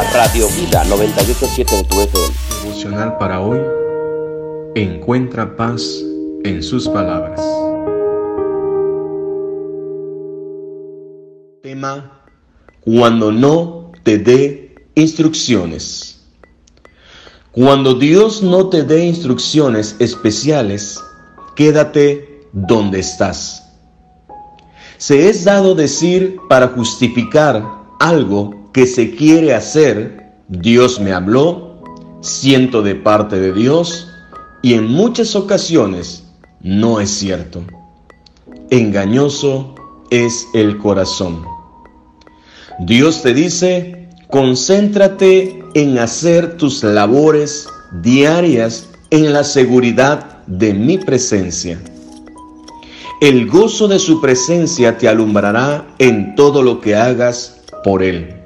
Radio Vida 987 de tu FM. Emocional para hoy. Encuentra paz en sus palabras. Tema. Cuando no te dé instrucciones. Cuando Dios no te dé instrucciones especiales, quédate donde estás. Se es dado decir para justificar algo que se quiere hacer, Dios me habló, siento de parte de Dios, y en muchas ocasiones no es cierto. Engañoso es el corazón. Dios te dice, concéntrate en hacer tus labores diarias en la seguridad de mi presencia. El gozo de su presencia te alumbrará en todo lo que hagas por Él.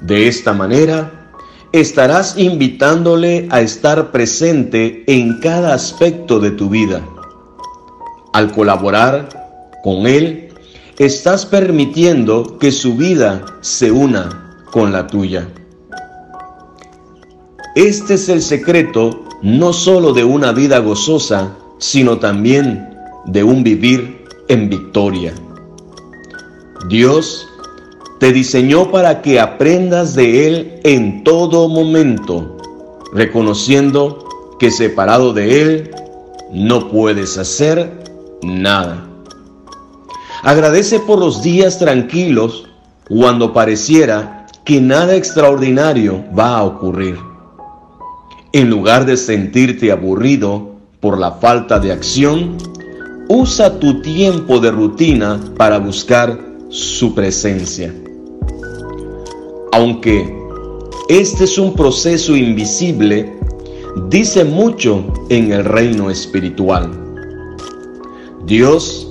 De esta manera, estarás invitándole a estar presente en cada aspecto de tu vida. Al colaborar con Él, estás permitiendo que su vida se una con la tuya. Este es el secreto no solo de una vida gozosa, sino también de un vivir en victoria. Dios te diseñó para que aprendas de Él en todo momento, reconociendo que separado de Él no puedes hacer nada. Agradece por los días tranquilos cuando pareciera que nada extraordinario va a ocurrir. En lugar de sentirte aburrido por la falta de acción, usa tu tiempo de rutina para buscar su presencia. Aunque este es un proceso invisible, dice mucho en el reino espiritual. Dios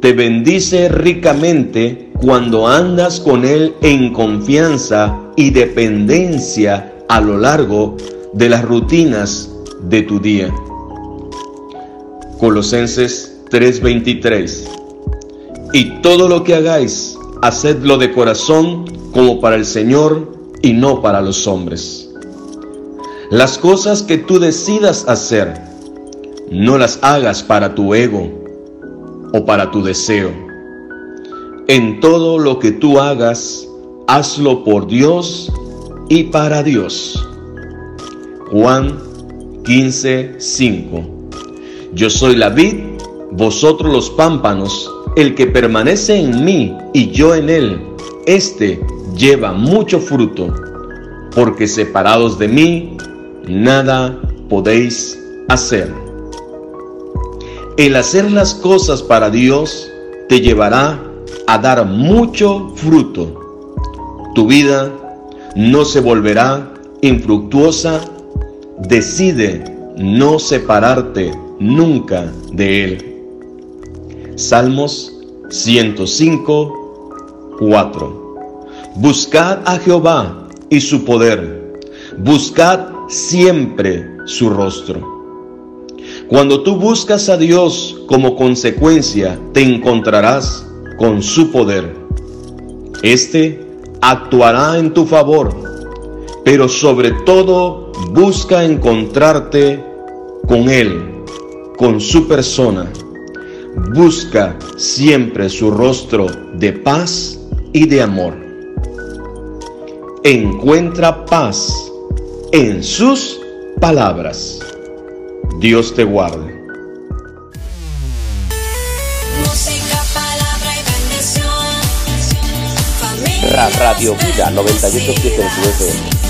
te bendice ricamente cuando andas con Él en confianza y dependencia a lo largo de las rutinas de tu día. Colosenses 3:23 Y todo lo que hagáis, hacedlo de corazón como para el Señor y no para los hombres. Las cosas que tú decidas hacer, no las hagas para tu ego o para tu deseo. En todo lo que tú hagas, hazlo por Dios y para Dios. Juan 15, 5. Yo soy la vid, vosotros los pámpanos, el que permanece en mí y yo en él, este lleva mucho fruto, porque separados de mí, nada podéis hacer. El hacer las cosas para Dios te llevará a dar mucho fruto. Tu vida no se volverá infructuosa. Decide no separarte nunca de Él. Salmos 105, 4. Buscad a Jehová y su poder. Buscad siempre su rostro. Cuando tú buscas a Dios como consecuencia, te encontrarás con su poder. Este actuará en tu favor, pero sobre todo busca encontrarte con Él, con su persona. Busca siempre su rostro de paz y de amor encuentra paz en sus palabras. Dios te guarde. Música, palabra y bendición. Radio Vida 987 FM.